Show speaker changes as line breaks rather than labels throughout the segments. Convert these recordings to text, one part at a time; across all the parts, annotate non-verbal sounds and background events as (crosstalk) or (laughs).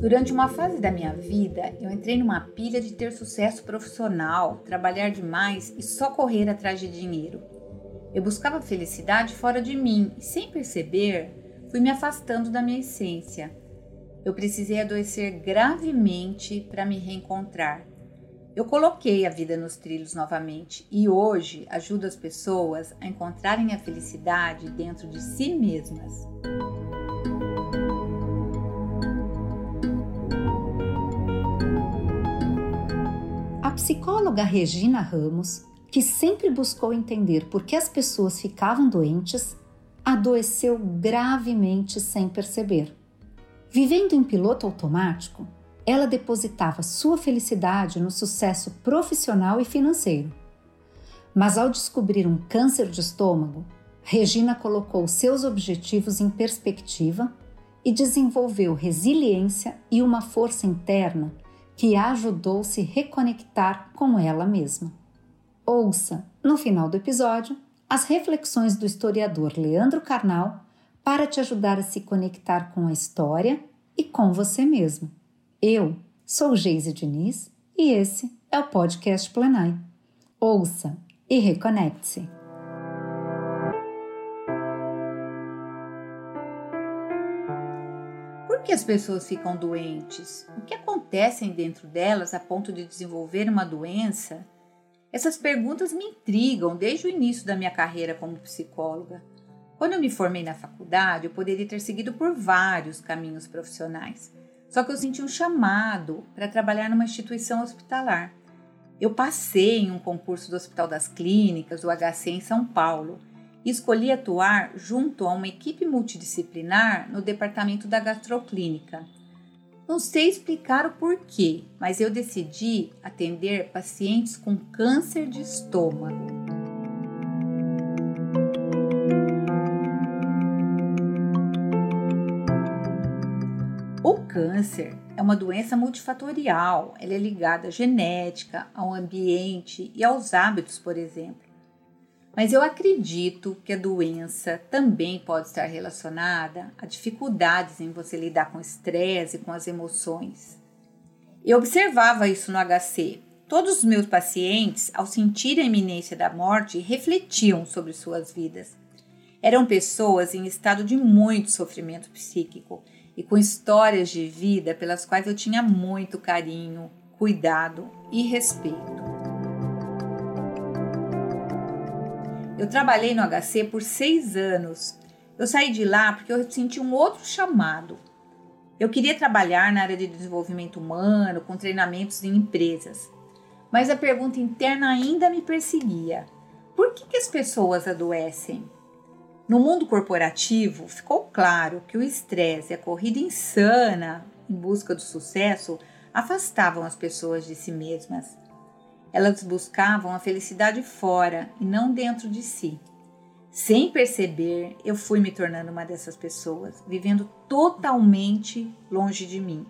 Durante uma fase da minha vida, eu entrei numa pilha de ter sucesso profissional, trabalhar demais e só correr atrás de dinheiro. Eu buscava felicidade fora de mim e, sem perceber, fui me afastando da minha essência. Eu precisei adoecer gravemente para me reencontrar. Eu coloquei a vida nos trilhos novamente e hoje ajudo as pessoas a encontrarem a felicidade dentro de si mesmas.
Psicóloga Regina Ramos, que sempre buscou entender por que as pessoas ficavam doentes, adoeceu gravemente sem perceber. Vivendo em piloto automático, ela depositava sua felicidade no sucesso profissional e financeiro. Mas ao descobrir um câncer de estômago, Regina colocou seus objetivos em perspectiva e desenvolveu resiliência e uma força interna que ajudou se reconectar com ela mesma. Ouça, no final do episódio, as reflexões do historiador Leandro Carnal para te ajudar a se conectar com a história e com você mesmo. Eu sou Geise Diniz e esse é o podcast Plenai. Ouça e reconecte-se.
Que as pessoas ficam doentes? O que acontece dentro delas a ponto de desenvolver uma doença? Essas perguntas me intrigam desde o início da minha carreira como psicóloga. Quando eu me formei na faculdade, eu poderia ter seguido por vários caminhos profissionais. Só que eu senti um chamado para trabalhar numa instituição hospitalar. Eu passei em um concurso do Hospital das Clínicas, do HC em São Paulo, escolhi atuar junto a uma equipe multidisciplinar no departamento da gastroclínica. Não sei explicar o porquê, mas eu decidi atender pacientes com câncer de estômago. O câncer é uma doença multifatorial. Ela é ligada à genética, ao ambiente e aos hábitos, por exemplo. Mas eu acredito que a doença também pode estar relacionada a dificuldades em você lidar com o estresse e com as emoções. Eu observava isso no HC. Todos os meus pacientes, ao sentir a iminência da morte, refletiam sobre suas vidas. Eram pessoas em estado de muito sofrimento psíquico e com histórias de vida pelas quais eu tinha muito carinho, cuidado e respeito. Eu trabalhei no HC por seis anos. Eu saí de lá porque eu senti um outro chamado. Eu queria trabalhar na área de desenvolvimento humano, com treinamentos em empresas. Mas a pergunta interna ainda me perseguia: por que, que as pessoas adoecem? No mundo corporativo, ficou claro que o estresse e a corrida insana em busca do sucesso afastavam as pessoas de si mesmas. Elas buscavam a felicidade fora e não dentro de si. Sem perceber, eu fui me tornando uma dessas pessoas, vivendo totalmente longe de mim.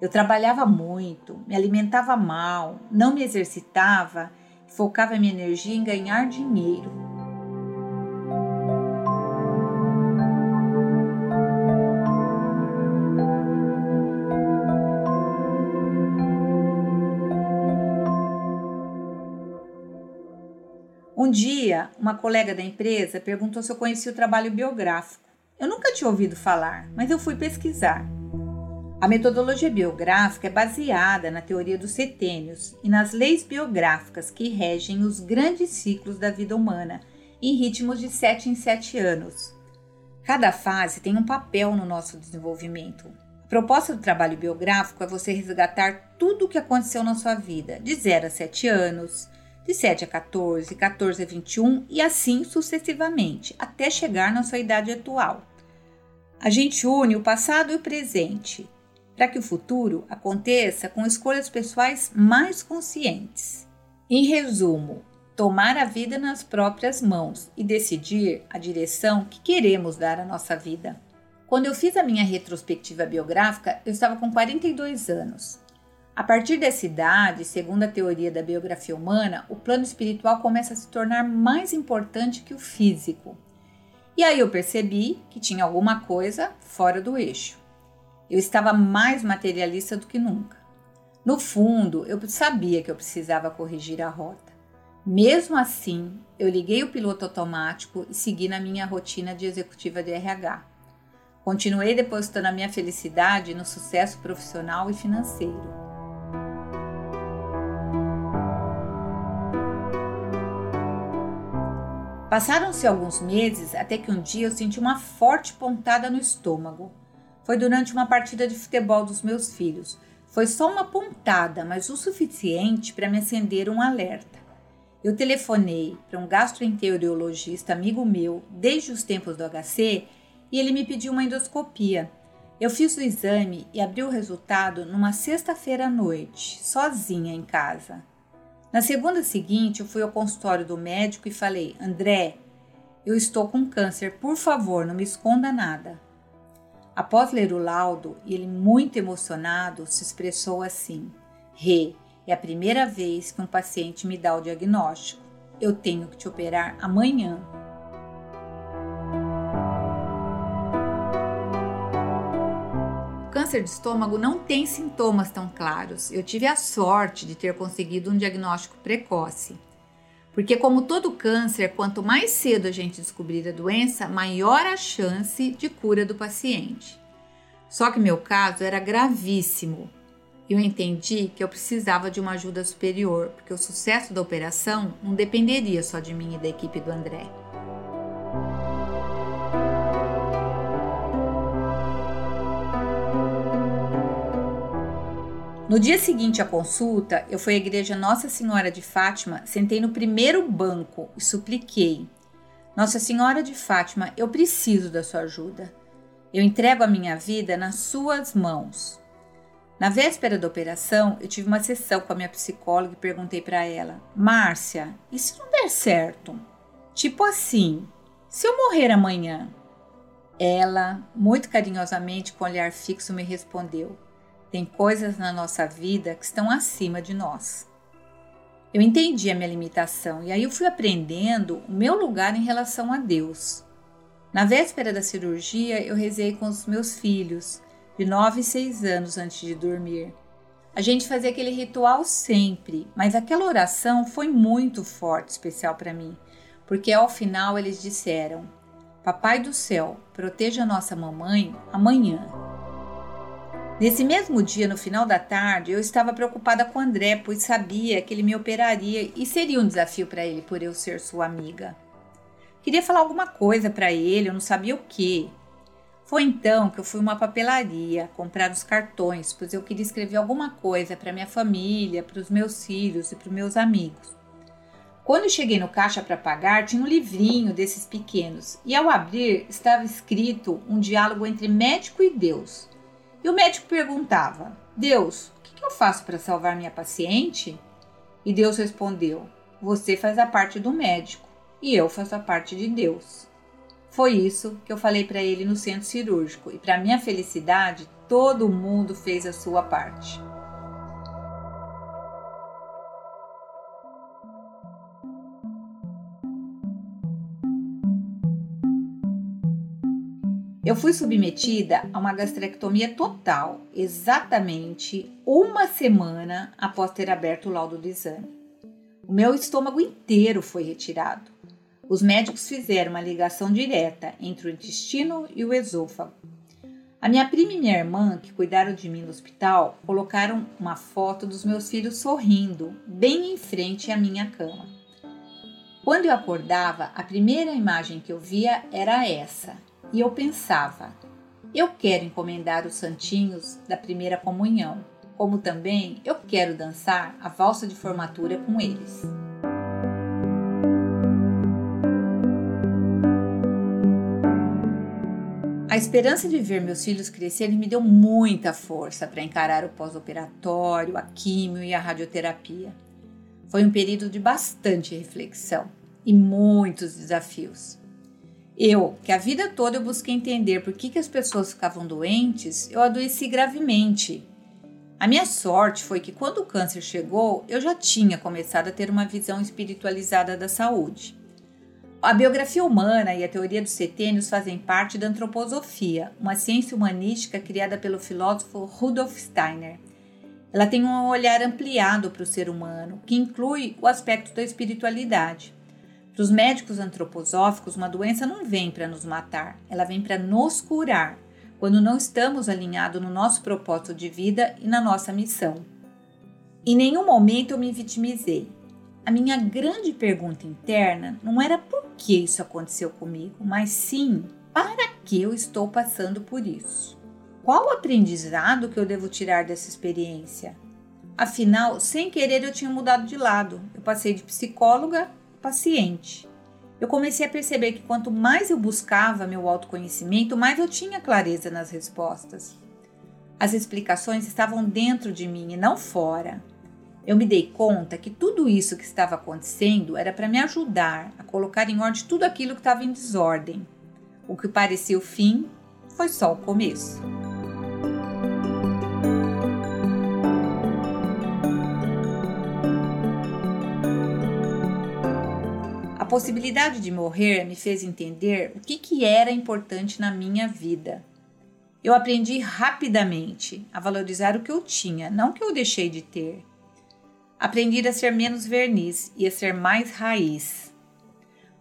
Eu trabalhava muito, me alimentava mal, não me exercitava focava minha energia em ganhar dinheiro. Um dia, uma colega da empresa perguntou se eu conhecia o trabalho biográfico. Eu nunca tinha ouvido falar, mas eu fui pesquisar. A metodologia biográfica é baseada na teoria dos setênios e nas leis biográficas que regem os grandes ciclos da vida humana, em ritmos de 7 em 7 anos. Cada fase tem um papel no nosso desenvolvimento. A proposta do trabalho biográfico é você resgatar tudo o que aconteceu na sua vida, de 0 a 7 anos, de 7 a 14, 14 a 21 e assim sucessivamente, até chegar na sua idade atual. A gente une o passado e o presente para que o futuro aconteça com escolhas pessoais mais conscientes. Em resumo, tomar a vida nas próprias mãos e decidir a direção que queremos dar à nossa vida. Quando eu fiz a minha retrospectiva biográfica, eu estava com 42 anos. A partir dessa idade, segundo a teoria da biografia humana, o plano espiritual começa a se tornar mais importante que o físico. E aí eu percebi que tinha alguma coisa fora do eixo. Eu estava mais materialista do que nunca. No fundo, eu sabia que eu precisava corrigir a rota. Mesmo assim, eu liguei o piloto automático e segui na minha rotina de executiva de RH. Continuei depositando a minha felicidade no sucesso profissional e financeiro. Passaram-se alguns meses até que um dia eu senti uma forte pontada no estômago. Foi durante uma partida de futebol dos meus filhos. Foi só uma pontada, mas o suficiente para me acender um alerta. Eu telefonei para um gastroenterologista amigo meu desde os tempos do HC e ele me pediu uma endoscopia. Eu fiz o exame e abri o resultado numa sexta-feira à noite, sozinha em casa. Na segunda seguinte, eu fui ao consultório do médico e falei: André, eu estou com câncer, por favor, não me esconda nada. Após ler o laudo, ele, muito emocionado, se expressou assim: Rê, é a primeira vez que um paciente me dá o diagnóstico. Eu tenho que te operar amanhã. Câncer de estômago não tem sintomas tão claros. Eu tive a sorte de ter conseguido um diagnóstico precoce. Porque, como todo câncer, quanto mais cedo a gente descobrir a doença, maior a chance de cura do paciente. Só que meu caso era gravíssimo. Eu entendi que eu precisava de uma ajuda superior, porque o sucesso da operação não dependeria só de mim e da equipe do André. No dia seguinte à consulta, eu fui à igreja Nossa Senhora de Fátima, sentei no primeiro banco e supliquei: Nossa Senhora de Fátima, eu preciso da sua ajuda. Eu entrego a minha vida nas suas mãos. Na véspera da operação, eu tive uma sessão com a minha psicóloga e perguntei para ela: Márcia, e se não der certo? Tipo assim, se eu morrer amanhã? Ela, muito carinhosamente, com olhar fixo, me respondeu: tem coisas na nossa vida que estão acima de nós. Eu entendi a minha limitação e aí eu fui aprendendo o meu lugar em relação a Deus. Na véspera da cirurgia, eu rezei com os meus filhos, de 9 e 6 anos antes de dormir. A gente fazia aquele ritual sempre, mas aquela oração foi muito forte, especial para mim, porque ao final eles disseram: Papai do céu, proteja nossa mamãe amanhã. Nesse mesmo dia, no final da tarde, eu estava preocupada com André, pois sabia que ele me operaria e seria um desafio para ele por eu ser sua amiga. Queria falar alguma coisa para ele, eu não sabia o que. Foi então que eu fui uma papelaria comprar os cartões, pois eu queria escrever alguma coisa para minha família, para os meus filhos e para os meus amigos. Quando cheguei no caixa para pagar, tinha um livrinho desses pequenos e ao abrir estava escrito um diálogo entre médico e Deus. E o médico perguntava: Deus, o que eu faço para salvar minha paciente? E Deus respondeu: Você faz a parte do médico e eu faço a parte de Deus. Foi isso que eu falei para ele no centro cirúrgico e, para minha felicidade, todo mundo fez a sua parte. Eu fui submetida a uma gastrectomia total, exatamente uma semana após ter aberto o laudo do exame. O meu estômago inteiro foi retirado. Os médicos fizeram uma ligação direta entre o intestino e o esôfago. A minha prima e minha irmã, que cuidaram de mim no hospital, colocaram uma foto dos meus filhos sorrindo, bem em frente à minha cama. Quando eu acordava, a primeira imagem que eu via era essa e eu pensava: eu quero encomendar os santinhos da primeira comunhão, como também eu quero dançar a valsa de formatura com eles. A esperança de ver meus filhos crescerem me deu muita força para encarar o pós-operatório, a químio e a radioterapia. Foi um período de bastante reflexão e muitos desafios. Eu, que a vida toda eu busquei entender por que, que as pessoas ficavam doentes, eu adoeci gravemente. A minha sorte foi que quando o câncer chegou, eu já tinha começado a ter uma visão espiritualizada da saúde. A biografia humana e a teoria dos setênios fazem parte da antroposofia, uma ciência humanística criada pelo filósofo Rudolf Steiner. Ela tem um olhar ampliado para o ser humano, que inclui o aspecto da espiritualidade. Para os médicos antroposóficos, uma doença não vem para nos matar, ela vem para nos curar, quando não estamos alinhados no nosso propósito de vida e na nossa missão. Em nenhum momento eu me vitimizei. A minha grande pergunta interna não era por que isso aconteceu comigo, mas sim para que eu estou passando por isso. Qual o aprendizado que eu devo tirar dessa experiência? Afinal, sem querer eu tinha mudado de lado. Eu passei de psicóloga paciente. Eu comecei a perceber que quanto mais eu buscava meu autoconhecimento, mais eu tinha clareza nas respostas. As explicações estavam dentro de mim e não fora. Eu me dei conta que tudo isso que estava acontecendo era para me ajudar a colocar em ordem tudo aquilo que estava em desordem. O que parecia o fim foi só o começo. A possibilidade de morrer me fez entender o que, que era importante na minha vida. Eu aprendi rapidamente a valorizar o que eu tinha, não o que eu deixei de ter. Aprendi a ser menos verniz e a ser mais raiz.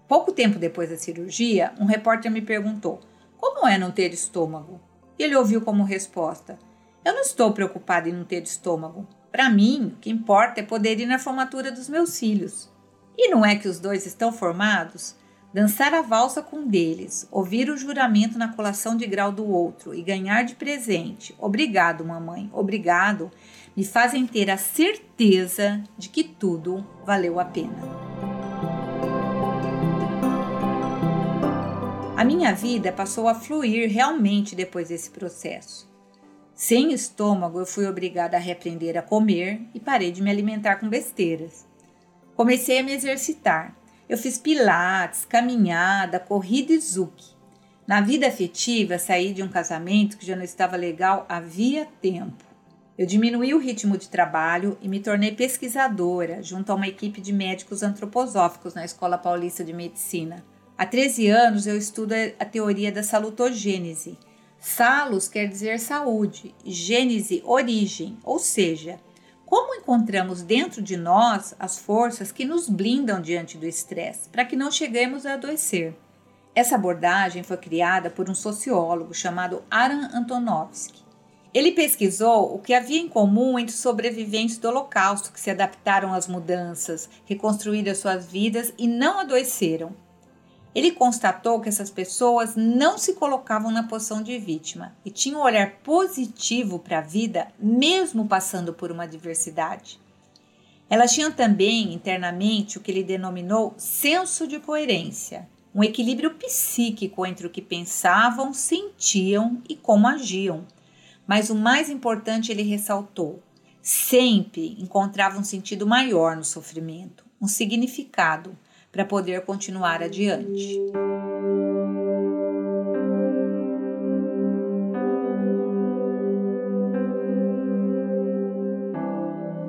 Pouco tempo depois da cirurgia, um repórter me perguntou: Como é não ter estômago? E ele ouviu como resposta: Eu não estou preocupado em não ter estômago. Para mim, o que importa é poder ir na formatura dos meus filhos. E não é que os dois estão formados? Dançar a valsa com um deles, ouvir o juramento na colação de grau do outro e ganhar de presente, obrigado, mamãe, obrigado, me fazem ter a certeza de que tudo valeu a pena. A minha vida passou a fluir realmente depois desse processo. Sem estômago, eu fui obrigada a reaprender a comer e parei de me alimentar com besteiras. Comecei a me exercitar. Eu fiz pilates, caminhada, corrida e zuki. Na vida afetiva, saí de um casamento que já não estava legal havia tempo. Eu diminuí o ritmo de trabalho e me tornei pesquisadora junto a uma equipe de médicos antroposóficos na Escola Paulista de Medicina. Há 13 anos eu estudo a teoria da salutogênese. Salos quer dizer saúde gênese origem, ou seja, como encontramos dentro de nós as forças que nos blindam diante do estresse, para que não cheguemos a adoecer. Essa abordagem foi criada por um sociólogo chamado Aran Antonovsky. Ele pesquisou o que havia em comum entre sobreviventes do Holocausto que se adaptaram às mudanças, reconstruíram suas vidas e não adoeceram. Ele constatou que essas pessoas não se colocavam na posição de vítima e tinham um olhar positivo para a vida, mesmo passando por uma adversidade. Elas tinham também internamente o que ele denominou senso de coerência, um equilíbrio psíquico entre o que pensavam, sentiam e como agiam mas o mais importante ele ressaltou: sempre encontrava um sentido maior no sofrimento, um significado para poder continuar adiante.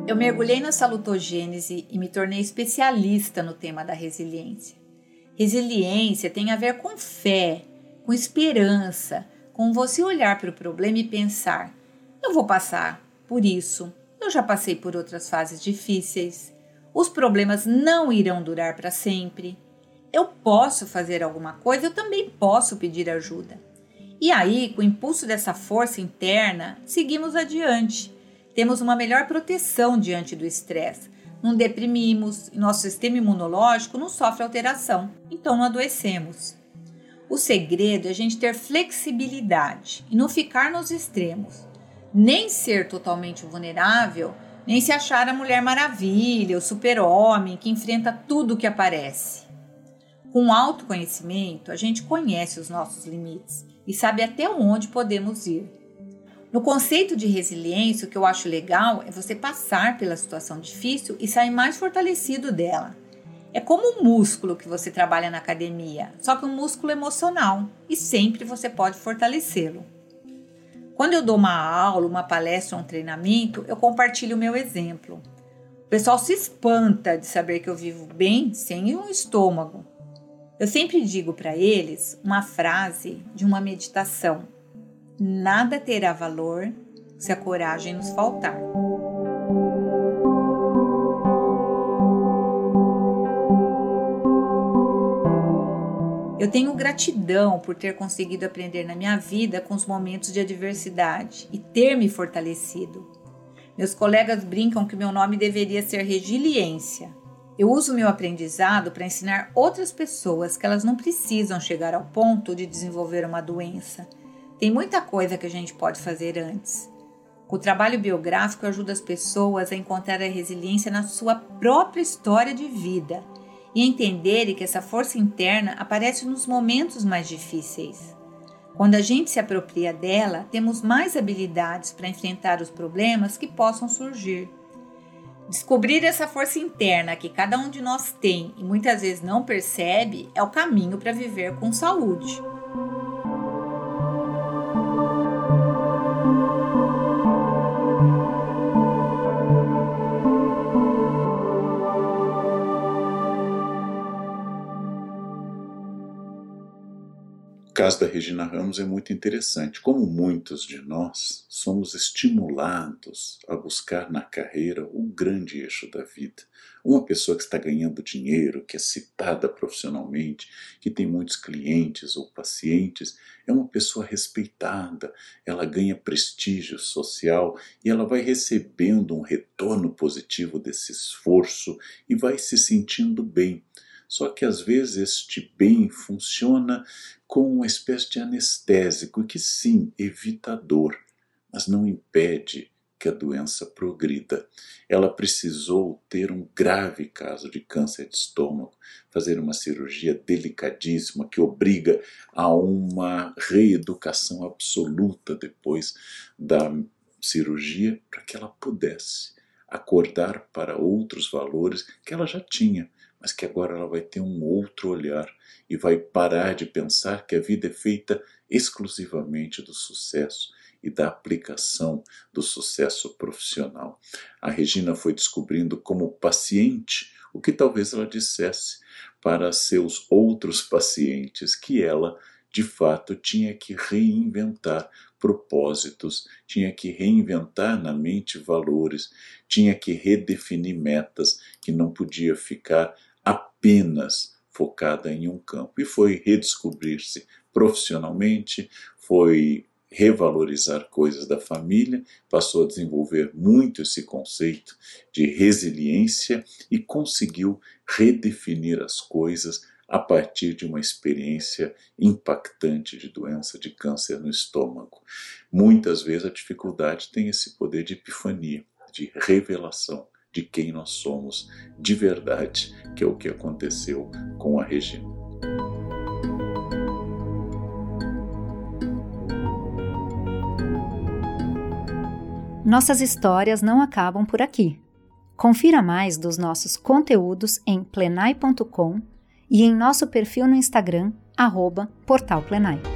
Eu mergulhei na salutogênese e me tornei especialista no tema da resiliência. Resiliência tem a ver com fé, com esperança, com você olhar para o problema e pensar: eu vou passar por isso, eu já passei por outras fases difíceis, os problemas não irão durar para sempre. Eu posso fazer alguma coisa, eu também posso pedir ajuda. E aí, com o impulso dessa força interna, seguimos adiante. Temos uma melhor proteção diante do estresse. Não deprimimos nosso sistema imunológico não sofre alteração, então não adoecemos. O segredo é a gente ter flexibilidade e não ficar nos extremos. Nem ser totalmente vulnerável, nem se achar a mulher maravilha, o super-homem que enfrenta tudo que aparece. Com autoconhecimento, a gente conhece os nossos limites e sabe até onde podemos ir. No conceito de resiliência, o que eu acho legal é você passar pela situação difícil e sair mais fortalecido dela. É como um músculo que você trabalha na academia, só que um músculo emocional e sempre você pode fortalecê-lo. Quando eu dou uma aula, uma palestra um treinamento, eu compartilho o meu exemplo. O pessoal se espanta de saber que eu vivo bem sem um estômago. Eu sempre digo para eles uma frase de uma meditação: Nada terá valor se a coragem nos faltar. Eu tenho gratidão por ter conseguido aprender na minha vida com os momentos de adversidade e ter me fortalecido. Meus colegas brincam que meu nome deveria ser resiliência. Eu uso meu aprendizado para ensinar outras pessoas que elas não precisam chegar ao ponto de desenvolver uma doença. Tem muita coisa que a gente pode fazer antes. O trabalho biográfico ajuda as pessoas a encontrar a resiliência na sua própria história de vida e entenderem que essa força interna aparece nos momentos mais difíceis. Quando a gente se apropria dela, temos mais habilidades para enfrentar os problemas que possam surgir. Descobrir essa força interna que cada um de nós tem e muitas vezes não percebe é o caminho para viver com saúde.
Caso da Regina Ramos é muito interessante. Como muitos de nós somos estimulados a buscar na carreira o grande eixo da vida. Uma pessoa que está ganhando dinheiro, que é citada profissionalmente, que tem muitos clientes ou pacientes, é uma pessoa respeitada, ela ganha prestígio social e ela vai recebendo um retorno positivo desse esforço e vai se sentindo bem. Só que às vezes este bem funciona como uma espécie de anestésico que sim, evita a dor, mas não impede que a doença progrida. Ela precisou ter um grave caso de câncer de estômago, fazer uma cirurgia delicadíssima que obriga a uma reeducação absoluta depois da cirurgia para que ela pudesse acordar para outros valores que ela já tinha, mas que agora ela vai ter um outro olhar e vai parar de pensar que a vida é feita exclusivamente do sucesso e da aplicação do sucesso profissional. A Regina foi descobrindo como paciente o que talvez ela dissesse para seus outros (laughs) pacientes que ela de fato tinha que reinventar propósitos, tinha que reinventar na mente valores, tinha que redefinir metas, que não podia ficar apenas focada em um campo. E foi redescobrir-se profissionalmente, foi revalorizar coisas da família, passou a desenvolver muito esse conceito de resiliência e conseguiu redefinir as coisas a partir de uma experiência impactante de doença de câncer no estômago. Muitas vezes a dificuldade tem esse poder de epifania, de revelação de quem nós somos de verdade, que é o que aconteceu com a Regina.
Nossas histórias não acabam por aqui. Confira mais dos nossos conteúdos em plenai.com e em nosso perfil no Instagram, arroba Portal Plenai.